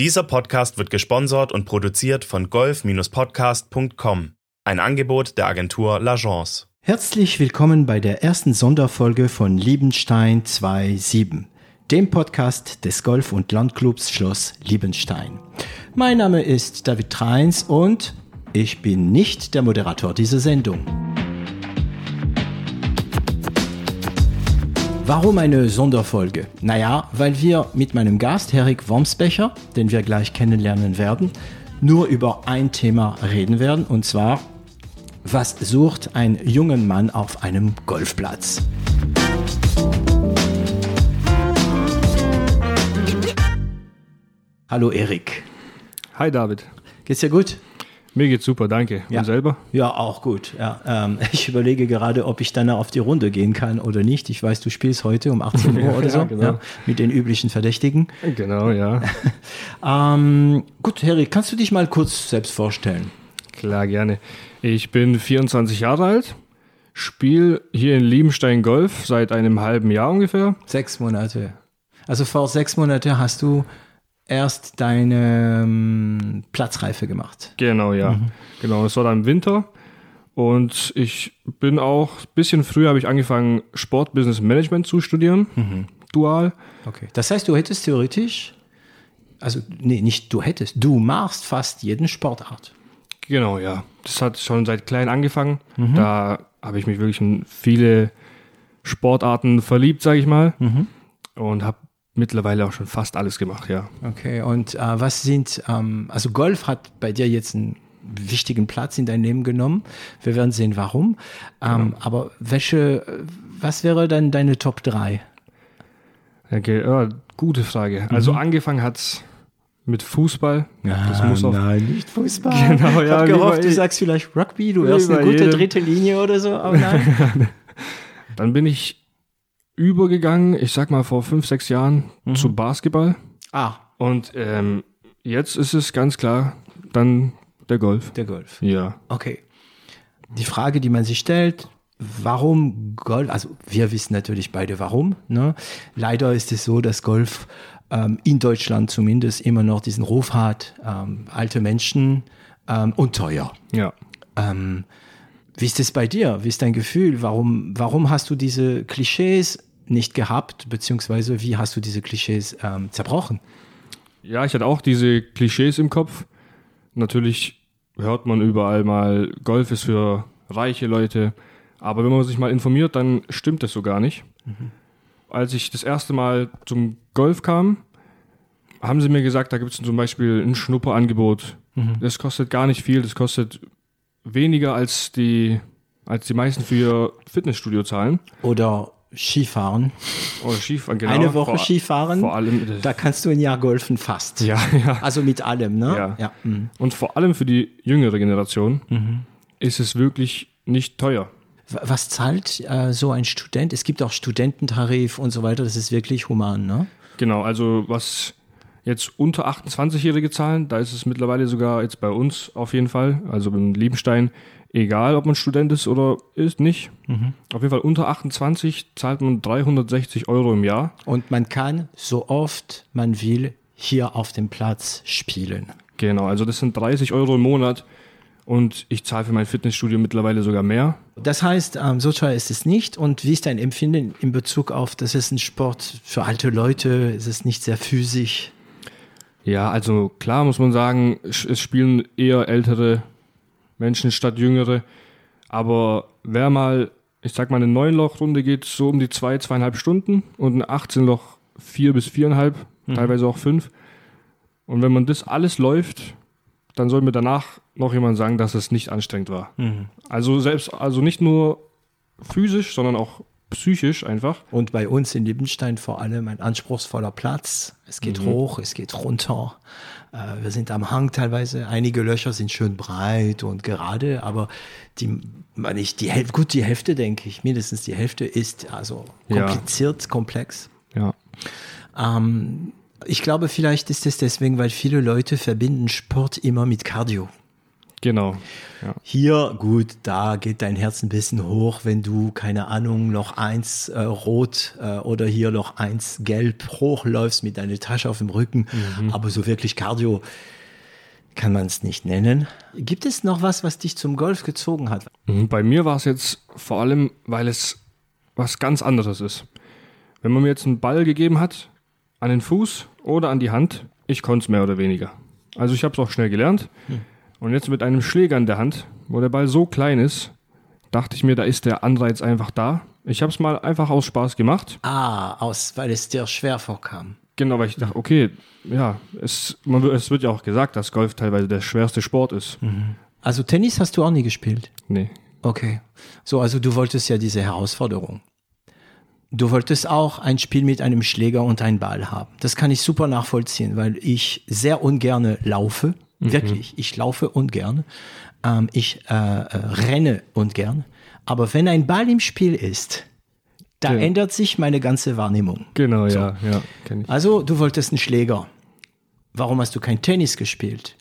Dieser Podcast wird gesponsert und produziert von golf-podcast.com, ein Angebot der Agentur L'Agence. Herzlich willkommen bei der ersten Sonderfolge von Liebenstein 2.7, dem Podcast des Golf- und Landclubs Schloss Liebenstein. Mein Name ist David Treins und ich bin nicht der Moderator dieser Sendung. Warum eine Sonderfolge? Naja, weil wir mit meinem Gast, Erik Wormsbecher, den wir gleich kennenlernen werden, nur über ein Thema reden werden, und zwar, was sucht ein junger Mann auf einem Golfplatz? Hallo Erik. Hi David. Geht's dir gut? Mir geht's super, danke. Ja. Und selber? Ja, auch gut. Ja, ähm, ich überlege gerade, ob ich dann auf die Runde gehen kann oder nicht. Ich weiß, du spielst heute um 18 Uhr oder so, Ja, genau. ja, mit den üblichen Verdächtigen. Genau, ja. Ähm, gut, Harry, kannst du dich mal kurz selbst vorstellen? Klar, gerne. Ich bin 24 Jahre alt, spiele hier in Liebenstein Golf seit einem halben Jahr ungefähr. Sechs Monate. Also vor sechs Monate hast du erst deine ähm, Platzreife gemacht. Genau, ja. Genau, das war dann im Winter. Und ich bin auch, ein bisschen früher habe ich angefangen, Sportbusiness Management zu studieren. Dual. Okay. Das heißt, du hättest theoretisch, also nee, nicht du hättest, du machst fast jeden Sportart. Genau, ja. Das hat schon seit klein angefangen. Da habe ich mich wirklich in viele Sportarten verliebt, sage ich mal. Und habe mittlerweile auch schon fast alles gemacht, ja. Okay, und äh, was sind, ähm, also Golf hat bei dir jetzt einen wichtigen Platz in dein Leben genommen. Wir werden sehen, warum. Ähm, Aber welche, was wäre dann deine Top 3? Okay, ja, gute Frage. Also angefangen hat's mit Fußball. das muss auch. nein, nicht Fußball. Genau, ich ja, habe gehofft, du sagst vielleicht Rugby, du wärst eine gute jedem. dritte Linie oder so, aber nein. Dann bin ich übergegangen, ich sag mal vor fünf, sechs Jahren, zu Basketball. ah, Und ähm, jetzt ist es ganz klar dann der Golf. der Golf. Ja. Okay. Die Frage, die man sich stellt, warum Golf? Also wir wissen natürlich beide warum. Ne? Leider ist es so, dass Golf ähm, in Deutschland zumindest immer noch diesen Ruf hat, ähm, alte Menschen ähm, und teuer. Ja. Ähm, wie ist es bei dir? Wie ist dein Gefühl? Warum, warum hast du diese Klischees nicht gehabt, beziehungsweise wie hast du diese Klischees ähm, zerbrochen? Ja, ich hatte auch diese Klischees im Kopf. Natürlich hört man überall mal, Golf ist für reiche Leute. Aber wenn man sich mal informiert, dann stimmt das so gar nicht. Als ich das erste Mal zum Golf kam, haben sie mir gesagt, da gibt es zum Beispiel ein Schnupperangebot. Das kostet gar nicht viel, das kostet weniger als die, als die meisten für ihr Fitnessstudio zahlen. Oder Skifahren? Oder Skifahren, genau. Eine Woche vor, Skifahren? Vor allem, Da kannst du ein Jahr golfen fast. ja, ja. Also mit allem, ne? Ja. ja. mhm. Und vor allem für die jüngere Generation ist es wirklich nicht teuer. Was zahlt äh, so ein Student? Es gibt auch Studententarif und so weiter. Das ist wirklich human, ne? Genau, also was jetzt unter 28-Jährige zahlen, da ist es mittlerweile sogar jetzt bei uns auf jeden Fall, also in Liebenstein, egal ob man Student ist oder ist nicht. Auf jeden Fall unter 28 zahlt man 360 Euro im Jahr. Und man kann so oft man will hier auf dem Platz spielen. Genau, also das sind 30 Euro im Monat und ich zahle für mein Fitnessstudio mittlerweile sogar mehr. Das heißt, ähm, so teuer ist es nicht. Und wie ist dein Empfinden in Bezug auf, das ist ein Sport für alte Leute, es ist nicht sehr physisch? Ja, also klar muss man sagen, es spielen eher ältere Menschen statt jüngere. Aber wer mal, ich sag mal, eine 9-Loch-Runde geht so um die zwei, zweieinhalb Stunden und eine 18-Loch vier bis viereinhalb, teilweise auch fünf. Und wenn man das alles läuft, dann soll mir danach noch jemand sagen, dass es nicht anstrengend war. Also selbst, also nicht nur physisch, sondern auch psychisch einfach. Und bei uns in Liebenstein vor allem ein anspruchsvoller Platz. Es geht hoch, es geht runter. Äh, wir sind am Hang teilweise. Einige Löcher sind schön breit und gerade, aber die, meine ich, die Hälfte, gut, die Hälfte denke ich, mindestens die Hälfte ist also Ja. kompliziert, komplex. Ja. Ähm, ich glaube, vielleicht ist es deswegen, weil viele Leute verbinden Sport immer mit Cardio. Genau. Ja. Hier, gut, da geht dein Herz ein bisschen hoch, wenn du, keine Ahnung, noch eins äh, rot äh, oder hier noch eins gelb hochläufst mit deiner Tasche auf dem Rücken. Aber so wirklich Cardio kann man es nicht nennen. Gibt es noch was, was dich zum Golf gezogen hat? Mhm, Bei mir war es jetzt vor allem, weil es was ganz anderes ist. Wenn man mir jetzt einen Ball gegeben hat, an den Fuß oder an die Hand, ich konnte es mehr oder weniger. Also ich habe es auch schnell gelernt. Und jetzt mit einem Schläger in der Hand, wo der Ball so klein ist, dachte ich mir, da ist der Anreiz einfach da. Ich habe es mal einfach aus Spaß gemacht. Ah, aus, weil es dir schwer vorkam. Genau, weil ich dachte, okay, ja, es, man, wird- es wird ja auch gesagt, dass Golf teilweise der schwerste Sport ist. Also Tennis hast du auch nie gespielt? Nee. Okay. So, also du wolltest ja diese Herausforderung. Du wolltest auch ein Spiel mit einem Schläger und einem Ball haben. Das kann ich super nachvollziehen, weil ich sehr ungerne laufe. Wirklich, ich laufe ungern. Ähm, ich äh, äh, renne ungern. Aber wenn ein Ball im Spiel ist, da Ja. ändert sich meine ganze Wahrnehmung. Genau, ja, ja, ich. Also, du wolltest einen Schläger. Warum hast du kein Tennis gespielt?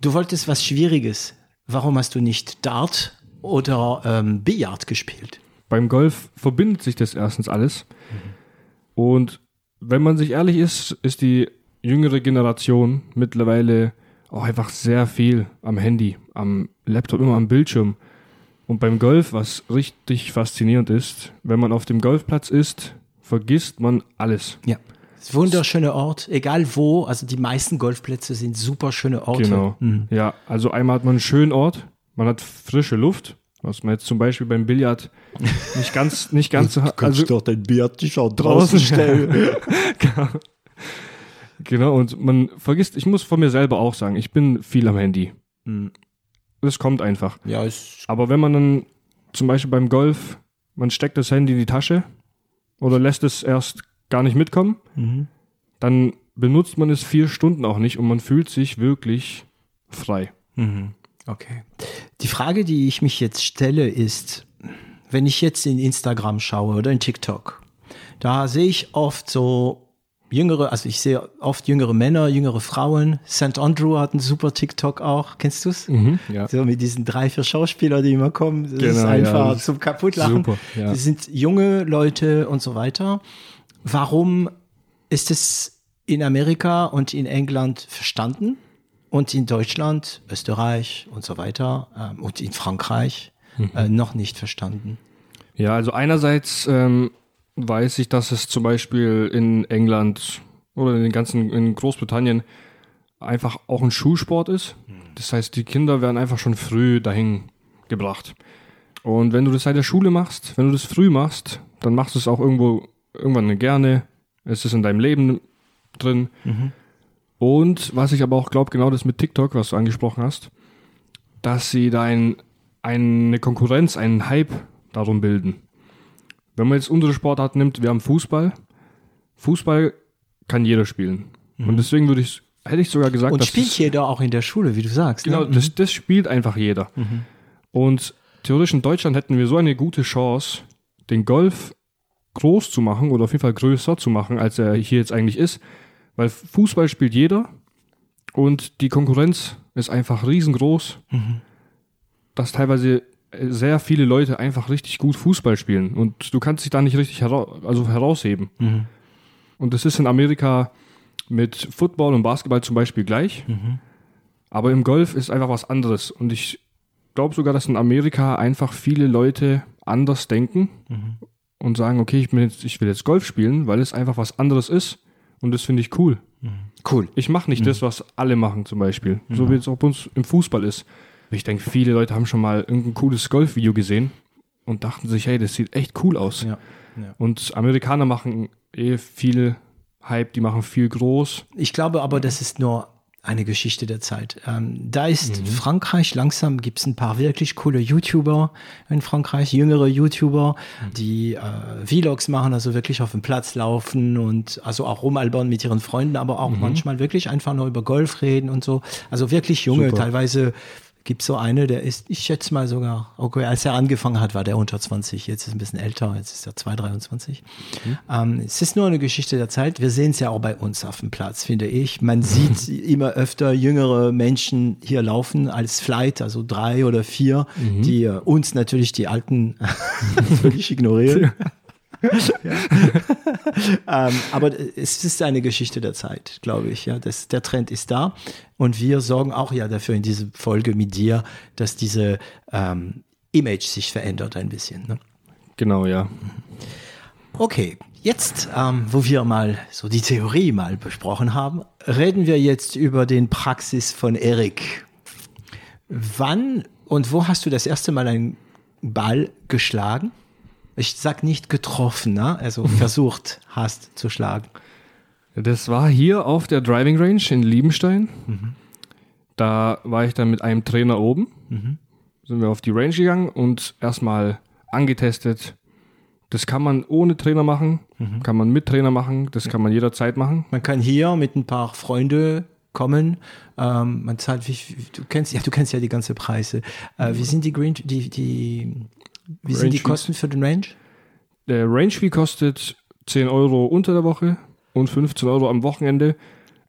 Du wolltest was Schwieriges. Warum hast du nicht Dart oder ähm, Billard gespielt? Beim Golf verbindet sich das erstens alles. Und wenn man sich ehrlich ist, ist die jüngere Generation mittlerweile auch einfach sehr viel am Handy, am Laptop, immer am Bildschirm. Und beim Golf, was richtig faszinierend ist, wenn man auf dem Golfplatz ist, vergisst man alles. Ja. Das ist ein wunderschöner Ort, egal wo. Also die meisten Golfplätze sind super schöne Orte. Genau. Ja, also einmal hat man einen schönen Ort, man hat frische Luft, was man jetzt zum Beispiel beim Billard nicht ganz, nicht ganz so hat. Also, doch dein Billard-T-Shirt draußen stellen. Genau, und man vergisst, ich muss von mir selber auch sagen, ich bin viel am Handy. Das kommt einfach. ja, ist, Aber wenn man dann zum Beispiel beim Golf, man steckt das Handy in die Tasche oder lässt es erst gar nicht mitkommen, dann benutzt man es vier Stunden auch nicht und man fühlt sich wirklich frei. okay. Die Frage, die ich mich jetzt stelle, ist, wenn ich jetzt in Instagram schaue oder in TikTok, da sehe ich oft so jüngere, also ich sehe oft jüngere Männer, jüngere Frauen. St. Andrew hat einen super TikTok auch. Kennst du's? Ja. So mit diesen drei, vier Schauspieler, die immer kommen. Das ist Genau, ja, einfach ist zum Kaputtlachen. super, ja. Das sind junge Leute und so weiter. Warum ist es in Amerika und in England verstanden und in Deutschland, Österreich und so weiter ähm, und in Frankreich Mhm. äh, noch nicht verstanden? Ja, also einerseits ähm, weiß ich, dass es zum Beispiel in England oder in den ganzen in Großbritannien einfach auch ein Schulsport ist. Das heißt, die Kinder werden einfach schon früh dahin gebracht. Und wenn du das seit der Schule machst, wenn du das früh machst, dann machst du es auch irgendwo irgendwann gerne. Es ist in deinem Leben drin. Und was ich aber auch glaube, genau das mit TikTok, was du angesprochen hast, dass sie da ein, eine Konkurrenz, einen Hype darum bilden. Wenn man jetzt unsere Sportart nimmt, wir haben Fußball. Fußball kann jeder spielen. Und deswegen würde ich, hätte ich sogar gesagt, Und dass spielt es- jeder auch in der Schule, wie du sagst. Genau, ne? das, das spielt einfach jeder. Und theoretisch in Deutschland hätten wir so eine gute Chance, den Golf groß zu machen oder auf jeden Fall größer zu machen, als er hier jetzt eigentlich ist. Weil Fußball spielt jeder und die Konkurrenz ist einfach riesengroß, dass teilweise sehr viele Leute einfach richtig gut Fußball spielen und du kannst dich da nicht richtig hera also herausheben. Und das ist in Amerika mit Football und Basketball zum Beispiel gleich. Aber im Golf ist einfach was anderes. Und ich glaube sogar, dass in Amerika einfach viele Leute anders denken und sagen, okay, ich, bin jetzt, ich will jetzt Golf spielen, weil es einfach was anderes ist. Und das finde ich cool. Cool. Ich mache nicht das, was alle machen zum Beispiel. So wie es auch bei uns im Fußball ist. Ich denke, viele Leute haben schon mal irgendein cooles Golfvideo gesehen und dachten sich, hey, das sieht echt cool aus. Ja. Ja. Und Amerikaner machen eh viel Hype, die machen viel groß. Ich glaube aber, das ist nur eine Geschichte der Zeit. Ähm, da ist Frankreich langsam, gibt es ein paar wirklich coole YouTuber in Frankreich, jüngere YouTuber, die äh, Vlogs machen, also wirklich auf dem Platz laufen und also auch rumalbern mit ihren Freunden, aber auch manchmal wirklich einfach nur über Golf reden und so. Also wirklich junge, Super. teilweise gibt so eine, der ist, ich schätze mal sogar, okay, als er angefangen hat, war der unter 20, jetzt ist er ein bisschen älter, jetzt ist er 2, 23. Mhm. Ähm, es ist nur eine Geschichte der Zeit. Wir sehen es ja auch bei uns auf dem Platz, finde ich. Man sieht immer öfter jüngere Menschen hier laufen als Flight, also drei oder vier, mhm. die äh, uns natürlich die Alten völlig ignorieren. ähm, aber es ist eine Geschichte der Zeit, glaube ich. Ja, das, der Trend ist da und wir sorgen auch ja dafür in dieser Folge mit dir, dass diese ähm, Image sich verändert ein bisschen. Ne? Genau, ja. Okay, jetzt, ähm, wo wir mal so die Theorie mal besprochen haben, reden wir jetzt über den Praxis von Erik. Wann und wo hast du das erste Mal einen Ball geschlagen? Ich sag nicht getroffen, ne? also versucht hast zu schlagen. Das war hier auf der Driving Range in Liebenstein. Mhm. Da war ich dann mit einem Trainer oben. Mhm. Sind wir auf die Range gegangen und erstmal angetestet. Das kann man ohne Trainer machen, mhm. kann man mit Trainer machen, das kann man jederzeit machen. Man kann hier mit ein paar Freunden kommen. Ähm, man zahlt, wie, du kennst ja, du kennst ja die ganze Preise. Äh, wie sind die Green, die, die wie sind die Kosten für den Range? Der Range Fee kostet 10 Euro unter der Woche und 15 Euro am Wochenende.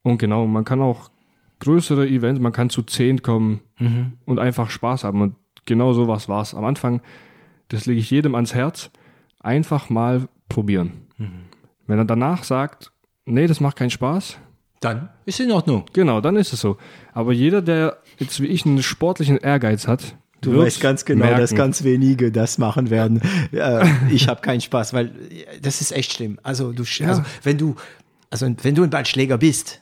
Und genau, man kann auch größere Events, man kann zu 10 kommen mhm. und einfach Spaß haben. Und genau so was war es. Am Anfang, das lege ich jedem ans Herz, einfach mal probieren. Mhm. Wenn er danach sagt, nee, das macht keinen Spaß, dann ist in Ordnung. Genau, dann ist es so. Aber jeder, der jetzt wie ich einen sportlichen Ehrgeiz hat, Du weißt ganz genau, merken. dass ganz wenige das machen werden. Äh, ich habe keinen Spaß, weil das ist echt schlimm. Also du, ja. also wenn du, also wenn du ein Ballschläger bist,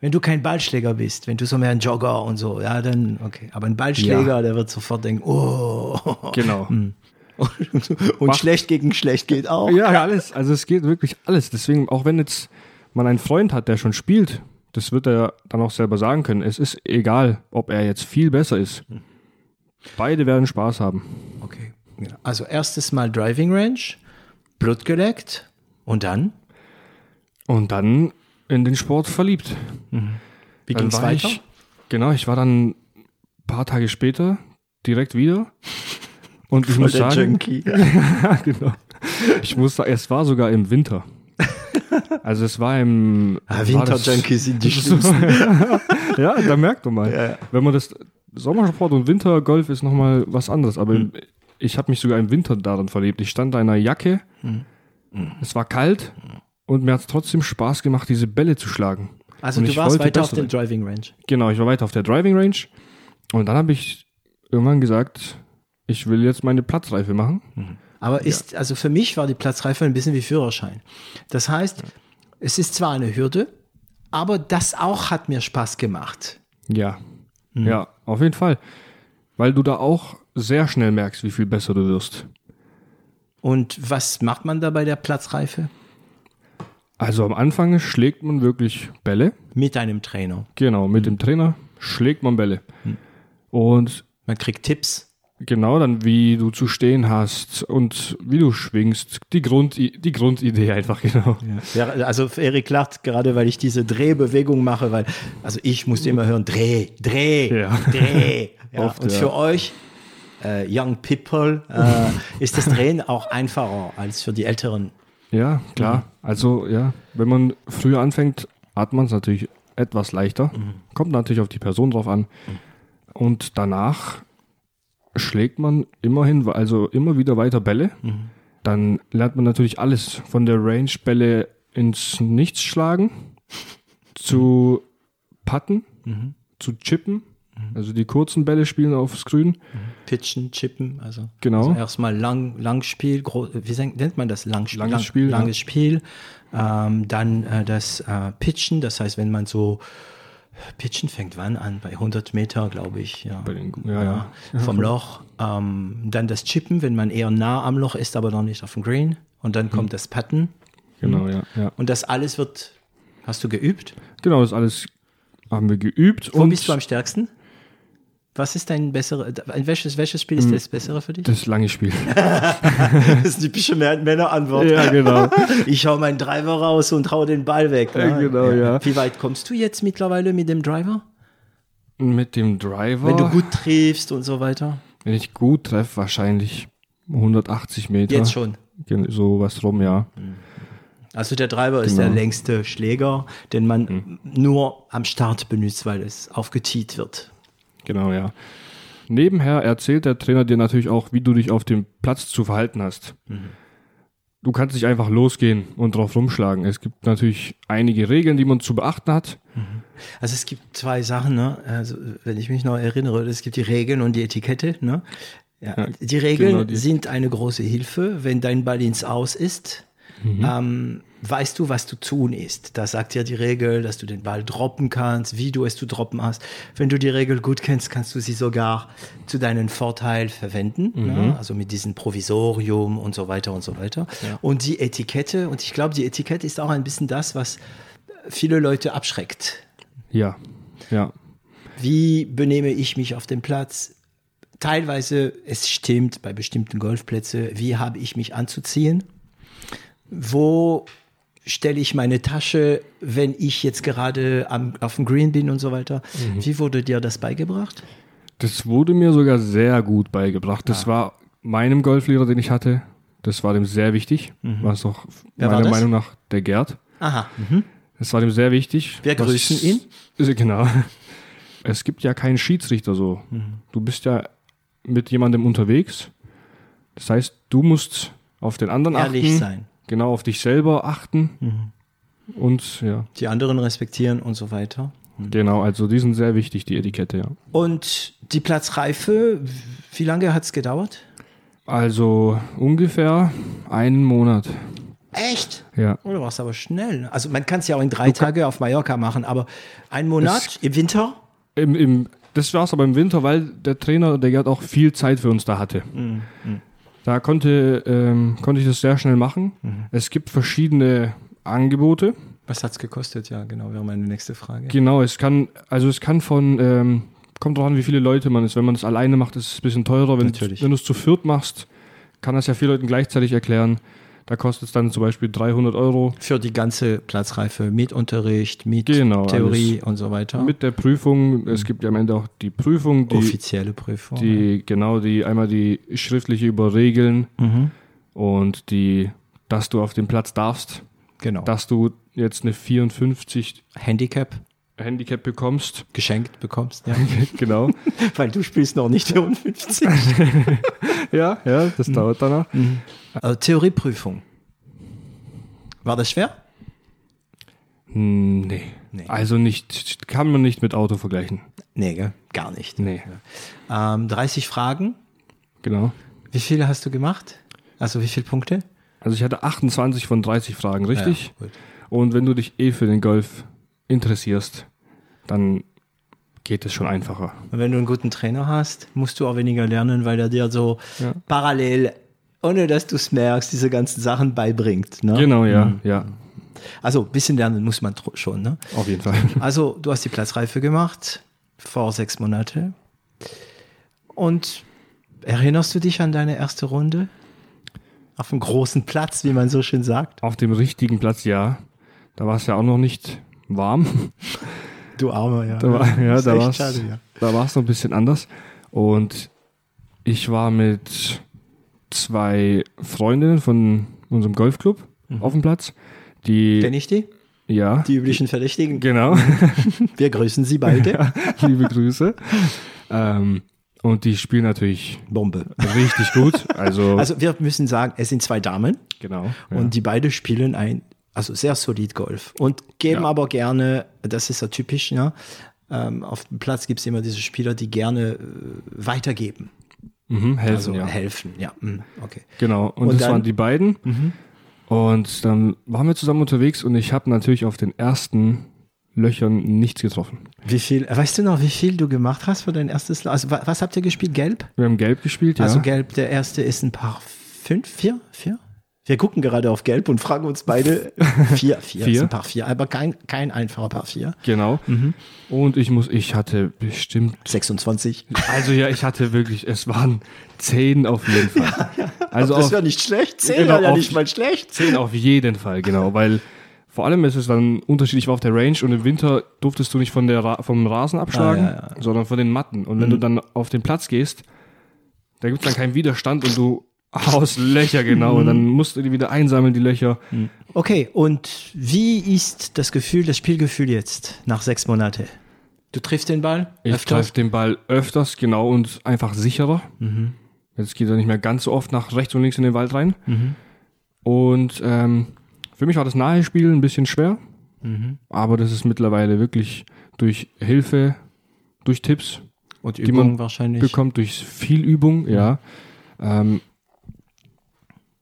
wenn du kein Ballschläger bist, wenn du so mehr ein Jogger und so, ja, dann okay. Aber ein Ballschläger, ja. der wird sofort denken, oh. Genau. Hm. Und, und schlecht gegen schlecht geht auch. Ja, alles. Also es geht wirklich alles. Deswegen, auch wenn jetzt man einen Freund hat, der schon spielt, das wird er dann auch selber sagen können. Es ist egal, ob er jetzt viel besser ist. Beide werden Spaß haben. Okay. Also erstes Mal Driving Range, Blut geleckt und dann? Und dann in den Sport verliebt. Mhm. Wie ging es weiter? Ich, genau, ich war dann ein paar Tage später direkt wieder. Und ich Voll muss sagen, Junkie. ja, genau. Ich muss sagen, es war sogar im Winter. Also es war im ah, Winter-Junkies sind die schlimmsten. ja, da merkt man mal. Ja. Wenn man das Sommersport und Wintergolf ist nochmal was anderes, aber mhm. ich habe mich sogar im Winter daran verliebt. Ich stand da in einer Jacke, mhm. es war kalt und mir hat es trotzdem Spaß gemacht, diese Bälle zu schlagen. Also und du warst weiter auf dem Driving Range. Genau, ich war weiter auf der Driving Range und dann habe ich irgendwann gesagt, ich will jetzt meine Platzreife machen. Mhm. Aber ist, ja. also für mich war die Platzreife ein bisschen wie Führerschein. Das heißt, es ist zwar eine Hürde, aber das auch hat mir Spaß gemacht. Ja. Mhm. Ja, auf jeden Fall. Weil du da auch sehr schnell merkst, wie viel besser du wirst. Und was macht man da bei der Platzreife? Also am Anfang schlägt man wirklich Bälle. Mit einem Trainer. Genau, mit mhm. dem Trainer schlägt man Bälle. Mhm. Und man kriegt Tipps. Genau, dann wie du zu stehen hast und wie du schwingst. Die, Grund, die Grundidee einfach, genau. Ja. also Erik lacht gerade, weil ich diese Drehbewegung mache, weil, also ich musste immer hören, Dreh, Dreh, ja. Dreh. Ja, Oft, und für euch, äh, Young People, äh, ist das Drehen auch einfacher als für die Älteren. Ja, klar. Mhm. Also ja, wenn man früher anfängt, hat man es natürlich etwas leichter. Mhm. Kommt natürlich auf die Person drauf an. Mhm. Und danach schlägt man immerhin, also immer wieder weiter Bälle. Mhm. Dann lernt man natürlich alles von der Range-Bälle ins Nichts schlagen, zu putten, mhm. zu chippen, mhm. also die kurzen Bälle spielen aufs Grün. Mhm. Pitchen, chippen, also, genau. Also erstmal lang, Langspiel, wie nennt man das? Langspiel, langes Spiel. Langes ja. Spiel. Ähm, dann äh, das äh, Pitchen, das heißt, wenn man so Pitchen fängt wann an? Bei 100 Meter, glaube ich. Ja. Den, ja, ja. Vom Loch. Ähm, dann das Chippen, wenn man eher nah am Loch ist, aber noch nicht auf dem Green. Und dann kommt mhm. das Putten. Genau, ja, ja. Und das alles wird, hast du geübt? Genau, das alles haben wir geübt. Wo bist du am stärksten? Was ist dein besserer, welches, welches Spiel ist hm, das bessere für dich? Das lange Spiel. das ist die typische Männerantwort. Ja, genau. Ich hau meinen Driver raus und hau den Ball weg. Ne? Ja, genau, ja. Wie weit kommst du jetzt mittlerweile mit dem Driver? Mit dem Driver. Wenn du gut triffst und so weiter. Wenn ich gut treffe, wahrscheinlich 180 Meter. Jetzt schon. So was rum, ja. Also der Treiber ist Genau. der längste Schläger, den man nur am Start benutzt, weil es aufgetiet wird. Genau, ja. Nebenher erzählt der Trainer dir natürlich auch, wie du dich auf dem Platz zu verhalten hast. Du kannst nicht einfach losgehen und drauf rumschlagen. Es gibt natürlich einige Regeln, die man zu beachten hat. Also es gibt zwei Sachen, ne? Also wenn ich mich noch erinnere, es gibt die Regeln und die Etikette, ne? Ja, Ja, die Regeln genau die. sind eine große Hilfe, wenn dein Ball ins Aus ist. Mhm. Ähm, weißt du, was zu tun ist. Da sagt dir die Regel, dass du den Ball droppen kannst, wie du es zu droppen hast. Wenn du die Regel gut kennst, kannst du sie sogar zu deinem Vorteil verwenden. Mhm. Ne? Also mit diesem Provisorium und so weiter und so weiter. Und die Etikette, und ich glaube, die Etikette ist auch ein bisschen das, was viele Leute abschreckt. Ja, ja. Wie benehme ich mich auf dem Platz? Teilweise, es stimmt bei bestimmten Golfplätzen, wie habe ich mich anzuziehen? Wo stelle ich meine Tasche, wenn ich jetzt gerade am, auf dem Green bin und so weiter? Wie wurde dir das beigebracht? Das wurde mir sogar sehr gut beigebracht. Das war meinem Golflehrer, den ich hatte. Das war dem sehr wichtig. War es auch Wer meiner? Meinung nach der Gerd. Aha. Das war dem sehr wichtig. Wir grüßen ihn. Äh, Genau. Es gibt ja keinen Schiedsrichter so. Mhm. Du bist ja mit jemandem unterwegs. Das heißt, du musst auf den anderen Ehrlich achten. sein. Mhm. Genau, auf dich selber achten. Und ja, Die anderen respektieren und so weiter. genau, also die sind sehr wichtig, die Etikette, ja. Und die Platzreife, wie lange hat es gedauert? Also ungefähr einen Monat. Echt? Ja. Oh, du warst aber schnell. Also man kann es ja auch in drei Tage auf Mallorca machen, aber ein Monat im Winter? Im, im, das war es aber im Winter, weil der Trainer, der Gerd auch viel Zeit für uns da hatte. Mhm, Da konnte, ähm, konnte ich das sehr schnell machen. Mhm. Es gibt verschiedene Angebote. Was hat's gekostet? Ja, genau, wäre meine nächste Frage. Genau, es kann, also es kann von, ähm, kommt drauf an, wie viele Leute man ist. Wenn man es alleine macht, ist es ein bisschen teurer. Wenn, Natürlich. wenn du es zu viert machst, kann das ja vier Leuten gleichzeitig erklären. Da kostet es dann zum Beispiel 300 Euro Für die ganze Platzreife mit Unterricht, mit Genau, Theorie und so weiter. mit der Prüfung. Es gibt ja am Ende auch die Prüfung, die, offizielle Prüfung. die genau die einmal die schriftliche über Regeln Mhm. und die, dass du auf dem Platz darfst, Genau. dass du jetzt eine 54 Handicap Handicap bekommst. geschenkt bekommst, ja. genau. Weil du spielst noch nicht 54. ja, ja, das dauert danach. Äh, Theorieprüfung. War das schwer? Hm, Nee. Nee. Also nicht, kann man nicht mit Auto vergleichen. Nee, gell? gar nicht. Nee. Ähm, 30 Fragen. Genau. Wie viele hast du gemacht? Also wie viele Punkte? Also ich hatte 28 von 30 Fragen, richtig? Ja. Und wenn du dich eh für den Golf interessierst, dann geht es schon einfacher. Und wenn du einen guten Trainer hast, musst du auch weniger lernen, weil er dir so Ja. parallel, ohne dass du es merkst, diese ganzen Sachen beibringt. Ne? Genau, ja, ja, Also ein bisschen lernen muss man schon. Ne? auf jeden Fall. Also du hast die Platzreife gemacht vor sechs Monate. Und erinnerst du dich an deine erste Runde? Auf dem großen Platz, wie man so schön sagt. Auf dem richtigen Platz, ja. Da war es ja auch noch nicht warm. Du Armer, ja. Da war, ja, da war es ja. noch ein bisschen anders. Und ich war mit zwei Freundinnen von unserem Golfclub auf dem Platz. Die, Kenn ich die? ja, Die üblichen Verdächtigen. genau. Wir grüßen sie beide. Liebe Grüße. Ähm, und die spielen natürlich Bombe. richtig gut. Also, Also wir müssen sagen, es sind zwei Damen genau. Ja. und die beide spielen ein, also sehr solid Golf und geben Ja. aber gerne, das ist ja typisch, ne? Ähm, auf dem Platz gibt es immer diese Spieler, die gerne äh, weitergeben, mhm, helfen, also ja. helfen. Ja, mm, okay. Genau. Und, Und das dann- Mhm. waren die beiden. Und dann waren wir zusammen unterwegs und ich habe natürlich auf den ersten Löchern nichts getroffen. Wie viel, weißt du noch, wie viel du gemacht hast für dein erstes, also wa- was habt ihr gespielt? Gelb? Wir haben gelb gespielt, ja. Also Gelb, der erste ist ein paar fünf, vier, vier? Wir gucken gerade auf Gelb und fragen uns beide vier, vier, Vier? ist ein paar vier, aber kein, kein einfacher paar vier. Genau. Mhm. Und ich muss, ich hatte bestimmt, 26. also ja, ich hatte wirklich, es waren zehn auf jeden Fall. Also das wäre nicht schlecht. Zehn Genau, wäre ja auf- nicht mal schlecht. zehn auf jeden Fall, genau, weil Vor allem ist es dann unterschiedlich auf der Range und im Winter durftest du nicht von der Ra vom Rasen abschlagen, Ah, ja, ja. sondern von den Matten. Und wenn du dann auf den Platz gehst, da gibt es dann keinen Widerstand und du haust Löcher genau und dann musst du die wieder einsammeln, die Löcher. Okay, und wie ist das Gefühl, das Spielgefühl jetzt nach sechs Monaten? Du triffst den Ball? Ich öfter? treffe den Ball öfters, genau, und einfach sicherer. Jetzt geht er nicht mehr ganz so oft nach rechts und links in den Wald rein. Und ähm, für mich war das nahe Spiel ein bisschen schwer, aber das ist mittlerweile wirklich durch Hilfe, durch Tipps Und die Übung man wahrscheinlich. bekommt, durch viel Übung, ja. Ähm,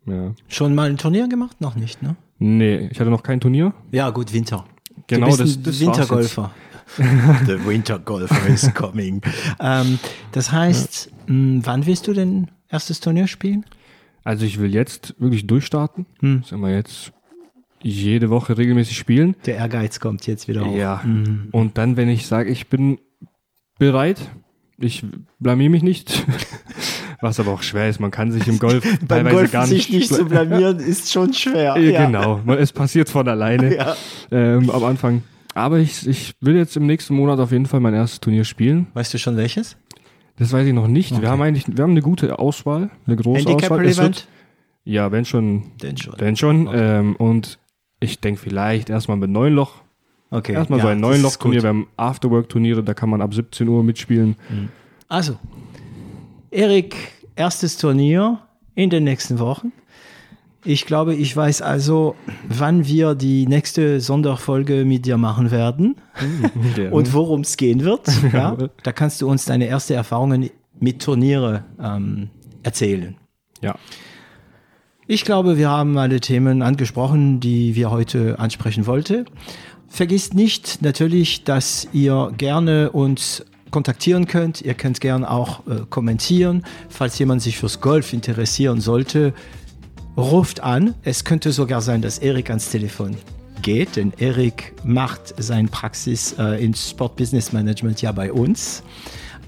ja. Schon mal ein Turnier gemacht? Noch nicht, ne? Nee, ich hatte noch kein Turnier. Ja, gut, Winter. Genau, du bist das, das Wintergolfer. The Winter Golfer is coming. ähm, das heißt, mh, wann willst du denn erstes Turnier spielen? Also ich will jetzt wirklich durchstarten. Hm. Sagen wir jetzt jede Woche regelmäßig spielen. Der Ehrgeiz kommt jetzt wieder hoch. Ja. Und dann, wenn ich sage, ich bin bereit, ich blamier mich nicht, was aber auch schwer ist, man kann sich im Golf Beim teilweise Golf gar sich nicht, nicht zu blamieren, ist schon schwer. Ja, Genau, es passiert von alleine Ja. ähm, am Anfang. Aber ich, ich will jetzt im nächsten Monat auf jeden Fall mein erstes Turnier spielen. Weißt du schon welches? Das weiß ich noch nicht. Wir haben eigentlich, wir haben eine gute Auswahl, eine große Handicap Auswahl. Es Relevant? wird, ja, wenn schon, Denn schon. denn schon. Ähm, und ich denke vielleicht erstmal mit neun Loch. Okay. Erstmal ja, so ein neun Loch Turnier. Wir haben Afterwork-Turniere, da kann man ab 17 Uhr mitspielen. Also, Erik, erstes Turnier in den nächsten Wochen. Ich glaube, ich weiß also, wann wir die nächste Sonderfolge mit dir machen werden Der- und worum es gehen wird. Ja? Da kannst du uns deine ersten Erfahrungen mit Turniere ähm, erzählen. ja. Ich glaube, wir haben alle Themen angesprochen, die wir heute ansprechen wollten. Vergisst nicht natürlich, dass ihr gerne uns kontaktieren könnt. Ihr könnt gerne auch äh, kommentieren. Falls jemand sich fürs Golf interessieren sollte, ruft an. Es könnte sogar sein, dass Erik ans Telefon geht, denn Erik macht seine Praxis äh, in Sport Business Management ja bei uns.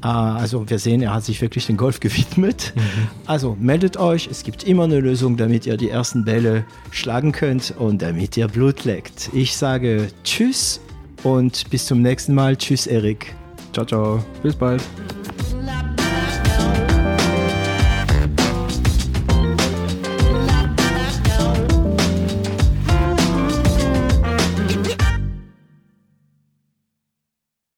Äh, also wir sehen, er hat sich wirklich dem Golf gewidmet. Also meldet euch, es gibt immer eine Lösung, damit ihr die ersten Bälle schlagen könnt und damit ihr Blut leckt. Ich sage Tschüss und bis zum nächsten Mal. Tschüss, Erik. Ciao, ciao. Bis bald. Mhm.